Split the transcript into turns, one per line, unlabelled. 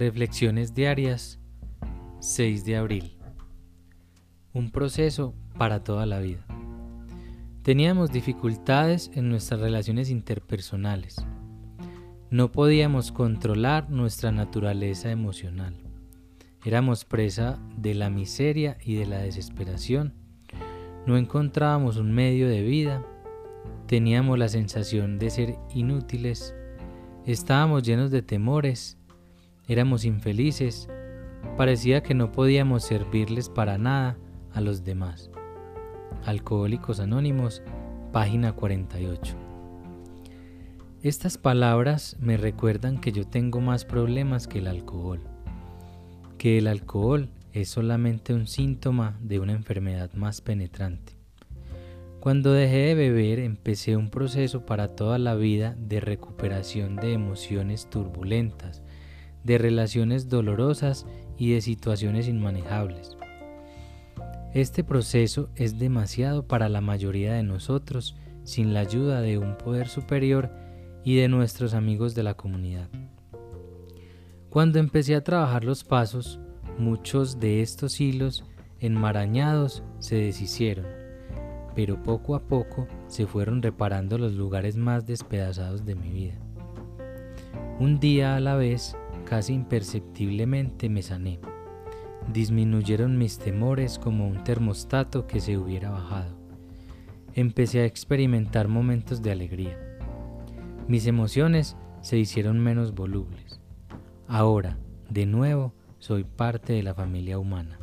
Reflexiones diarias 6 de abril. Un proceso para toda la vida. Teníamos dificultades en nuestras relaciones interpersonales. No podíamos controlar nuestra naturaleza emocional. Éramos presa de la miseria y de la desesperación. No encontrábamos un medio de vida. Teníamos la sensación de ser inútiles. Estábamos llenos de temores Éramos infelices, parecía que no podíamos servirles para nada a los demás. Alcohólicos Anónimos, página 48. Estas palabras me recuerdan que yo tengo más problemas que el alcohol, que el alcohol es solamente un síntoma de una enfermedad más penetrante. Cuando dejé de beber empecé un proceso para toda la vida de recuperación de emociones turbulentas, de relaciones dolorosas y de situaciones inmanejables. Este proceso es demasiado para la mayoría de nosotros sin la ayuda de un poder superior y de nuestros amigos de la comunidad. Cuando empecé a trabajar los pasos, muchos de estos hilos enmarañados se deshicieron, pero poco a poco se fueron reparando los lugares más despedazados de mi vida. Un día a la vez casi imperceptiblemente me sané. Disminuyeron mis temores como un termostato que se hubiera bajado. Empecé a experimentar momentos de alegría. Mis emociones se hicieron menos volubles. Ahora, de nuevo, soy parte de la familia humana.